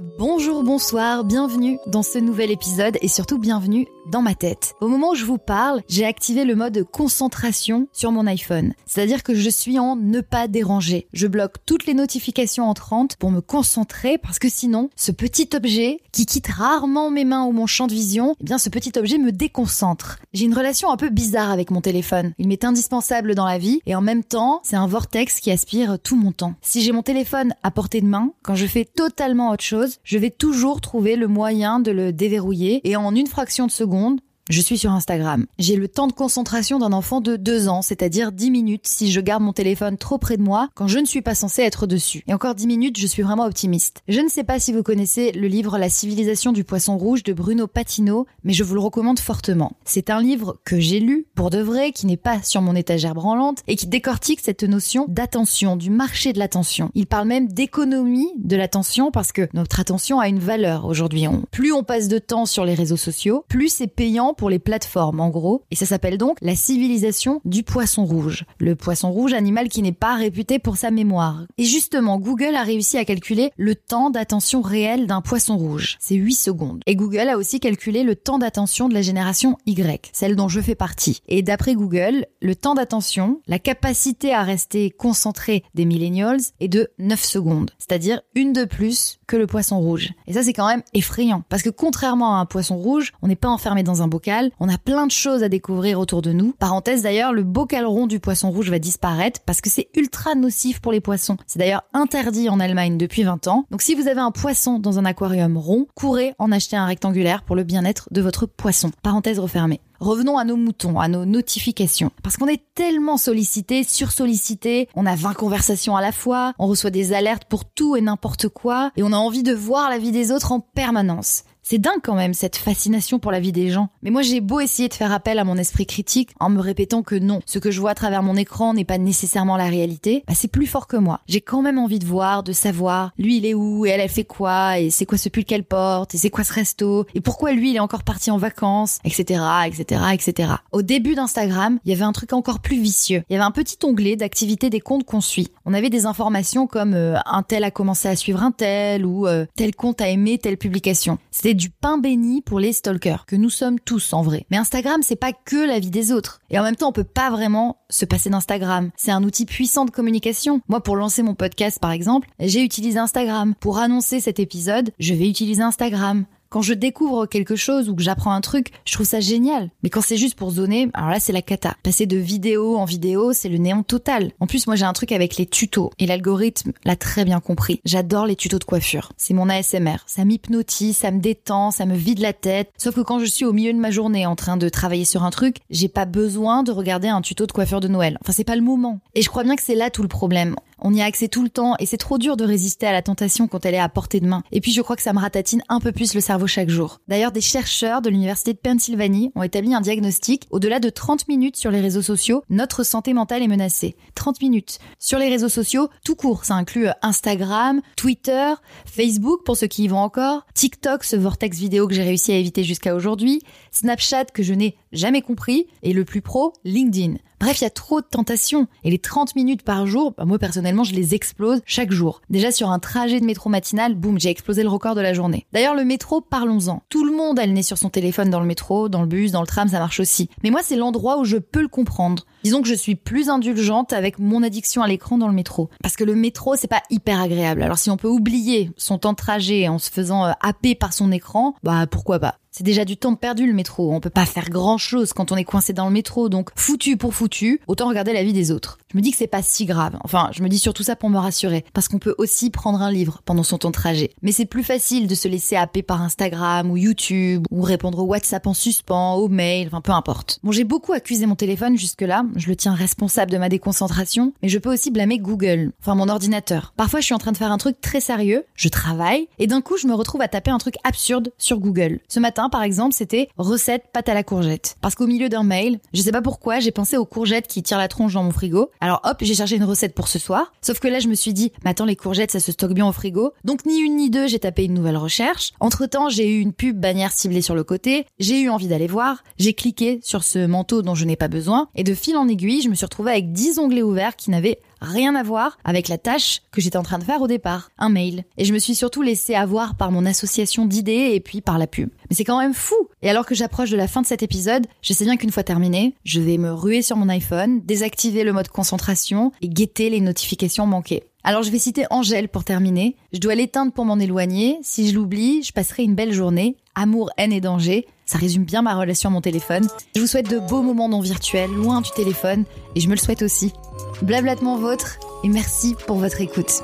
Bonjour, bonsoir, bienvenue dans ce nouvel épisode et surtout bienvenue dans ma tête. Au moment où je vous parle, j'ai activé le mode concentration sur mon iPhone. C'est-à-dire que je suis en ne pas déranger. Je bloque toutes les notifications entrantes pour me concentrer parce que sinon, ce petit objet qui quitte rarement mes mains ou mon champ de vision, eh bien ce petit objet me déconcentre. J'ai une relation un peu bizarre avec mon téléphone. Il m'est indispensable dans la vie et en même temps, c'est un vortex qui aspire tout mon temps. Si j'ai mon téléphone à portée de main, quand je fais totalement autre chose, je vais toujours trouver le moyen de le déverrouiller et en une fraction de seconde, monde je suis sur Instagram. J'ai le temps de concentration d'un enfant de 2 ans, c'est-à-dire 10 minutes si je garde mon téléphone trop près de moi quand je ne suis pas censé être dessus. Et encore 10 minutes, je suis vraiment optimiste. Je ne sais pas si vous connaissez le livre La civilisation du poisson rouge de Bruno Patino, mais je vous le recommande fortement. C'est un livre que j'ai lu, pour de vrai, qui n'est pas sur mon étagère branlante, et qui décortique cette notion d'attention, du marché de l'attention. Il parle même d'économie de l'attention parce que notre attention a une valeur aujourd'hui. Plus on passe de temps sur les réseaux sociaux, plus c'est payant pour les plateformes en gros, et ça s'appelle donc la civilisation du poisson rouge. Le poisson rouge, animal qui n'est pas réputé pour sa mémoire. Et justement, Google a réussi à calculer le temps d'attention réel d'un poisson rouge. C'est 8 secondes. Et Google a aussi calculé le temps d'attention de la génération Y, celle dont je fais partie. Et d'après Google, le temps d'attention, la capacité à rester concentré des millennials est de 9 secondes, c'est-à-dire une de plus que le poisson rouge. Et ça c'est quand même effrayant, parce que contrairement à un poisson rouge, on n'est pas enfermé dans un bocal on a plein de choses à découvrir autour de nous. Parenthèse d'ailleurs, le bocal rond du poisson rouge va disparaître parce que c'est ultra nocif pour les poissons. C'est d'ailleurs interdit en Allemagne depuis 20 ans. Donc si vous avez un poisson dans un aquarium rond, courez en acheter un rectangulaire pour le bien-être de votre poisson. Parenthèse refermée. Revenons à nos moutons, à nos notifications. Parce qu'on est tellement sollicité, sursollicité, on a 20 conversations à la fois, on reçoit des alertes pour tout et n'importe quoi, et on a envie de voir la vie des autres en permanence. C'est dingue quand même cette fascination pour la vie des gens. Mais moi j'ai beau essayer de faire appel à mon esprit critique en me répétant que non, ce que je vois à travers mon écran n'est pas nécessairement la réalité, bah c'est plus fort que moi. J'ai quand même envie de voir, de savoir, lui il est où et elle elle fait quoi et c'est quoi ce pull qu'elle porte et c'est quoi ce resto et pourquoi lui il est encore parti en vacances, etc., etc., etc. Au début d'Instagram, il y avait un truc encore plus vicieux. Il y avait un petit onglet d'activité des comptes qu'on suit. On avait des informations comme euh, un tel a commencé à suivre un tel ou euh, tel compte a aimé telle publication. Du pain béni pour les stalkers, que nous sommes tous en vrai. Mais Instagram, c'est pas que la vie des autres. Et en même temps, on peut pas vraiment se passer d'Instagram. C'est un outil puissant de communication. Moi, pour lancer mon podcast, par exemple, j'ai utilisé Instagram. Pour annoncer cet épisode, je vais utiliser Instagram. Quand je découvre quelque chose ou que j'apprends un truc, je trouve ça génial. Mais quand c'est juste pour zoner, alors là c'est la cata. Passer de vidéo en vidéo, c'est le néant total. En plus, moi j'ai un truc avec les tutos et l'algorithme l'a très bien compris. J'adore les tutos de coiffure. C'est mon ASMR. Ça m'hypnotise, ça me détend, ça me vide la tête. Sauf que quand je suis au milieu de ma journée en train de travailler sur un truc, j'ai pas besoin de regarder un tuto de coiffure de Noël. Enfin, c'est pas le moment. Et je crois bien que c'est là tout le problème on y a accès tout le temps et c'est trop dur de résister à la tentation quand elle est à portée de main. Et puis je crois que ça me ratatine un peu plus le cerveau chaque jour. D'ailleurs, des chercheurs de l'université de Pennsylvanie ont établi un diagnostic. Au-delà de 30 minutes sur les réseaux sociaux, notre santé mentale est menacée. 30 minutes. Sur les réseaux sociaux, tout court. Ça inclut euh, Instagram, Twitter, Facebook pour ceux qui y vont encore, TikTok, ce vortex vidéo que j'ai réussi à éviter jusqu'à aujourd'hui, Snapchat que je n'ai jamais compris, et le plus pro, LinkedIn. Bref, il y a trop de tentations. Et les 30 minutes par jour, bah, moi personnellement, je les explose chaque jour. Déjà sur un trajet de métro matinal, boum, j'ai explosé le record de la journée. D'ailleurs, le métro, parlons-en. Tout le monde a le nez sur son téléphone dans le métro, dans le bus, dans le tram, ça marche aussi. Mais moi, c'est l'endroit où je peux le comprendre. Disons que je suis plus indulgente avec mon addiction à l'écran dans le métro. Parce que le métro, c'est pas hyper agréable. Alors si on peut oublier son temps de trajet en se faisant euh, happer par son écran, bah pourquoi pas. C'est déjà du temps perdu le métro. On peut pas faire grand chose quand on est coincé dans le métro. Donc, foutu pour foutu, autant regarder la vie des autres. Je me dis que c'est pas si grave. Enfin, je me dis surtout ça pour me rassurer. Parce qu'on peut aussi prendre un livre pendant son temps de trajet. Mais c'est plus facile de se laisser happer par Instagram ou YouTube ou répondre au WhatsApp en suspens, au mail, enfin peu importe. Bon, j'ai beaucoup accusé mon téléphone jusque-là. Je le tiens responsable de ma déconcentration. Mais je peux aussi blâmer Google. Enfin, mon ordinateur. Parfois, je suis en train de faire un truc très sérieux. Je travaille. Et d'un coup, je me retrouve à taper un truc absurde sur Google. Ce matin, par exemple, c'était recette pâte à la courgette. Parce qu'au milieu d'un mail, je sais pas pourquoi, j'ai pensé aux courgettes qui tirent la tronche dans mon frigo. Alors hop, j'ai cherché une recette pour ce soir. Sauf que là, je me suis dit, mais attends, les courgettes, ça se stocke bien au frigo. Donc ni une ni deux, j'ai tapé une nouvelle recherche. Entre temps, j'ai eu une pub bannière ciblée sur le côté. J'ai eu envie d'aller voir. J'ai cliqué sur ce manteau dont je n'ai pas besoin. Et de fil en aiguille, je me suis retrouvée avec 10 onglets ouverts qui n'avaient rien à voir avec la tâche que j'étais en train de faire au départ, un mail. Et je me suis surtout laissé avoir par mon association d'idées et puis par la pub. Mais c'est quand même fou. Et alors que j'approche de la fin de cet épisode, je sais bien qu'une fois terminé, je vais me ruer sur mon iPhone, désactiver le mode concentration et guetter les notifications manquées. Alors je vais citer Angèle pour terminer. Je dois l'éteindre pour m'en éloigner. Si je l'oublie, je passerai une belle journée. Amour, haine et danger. Ça résume bien ma relation à mon téléphone. Je vous souhaite de beaux moments non virtuels, loin du téléphone, et je me le souhaite aussi. Blablatement vôtre, et merci pour votre écoute.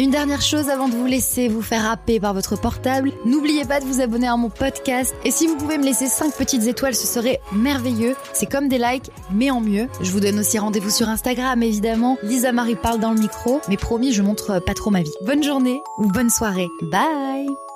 Une dernière chose avant de vous laisser vous faire happer par votre portable, n'oubliez pas de vous abonner à mon podcast et si vous pouvez me laisser 5 petites étoiles, ce serait merveilleux. C'est comme des likes, mais en mieux. Je vous donne aussi rendez-vous sur Instagram évidemment. Lisa Marie parle dans le micro, mais promis, je montre pas trop ma vie. Bonne journée ou bonne soirée. Bye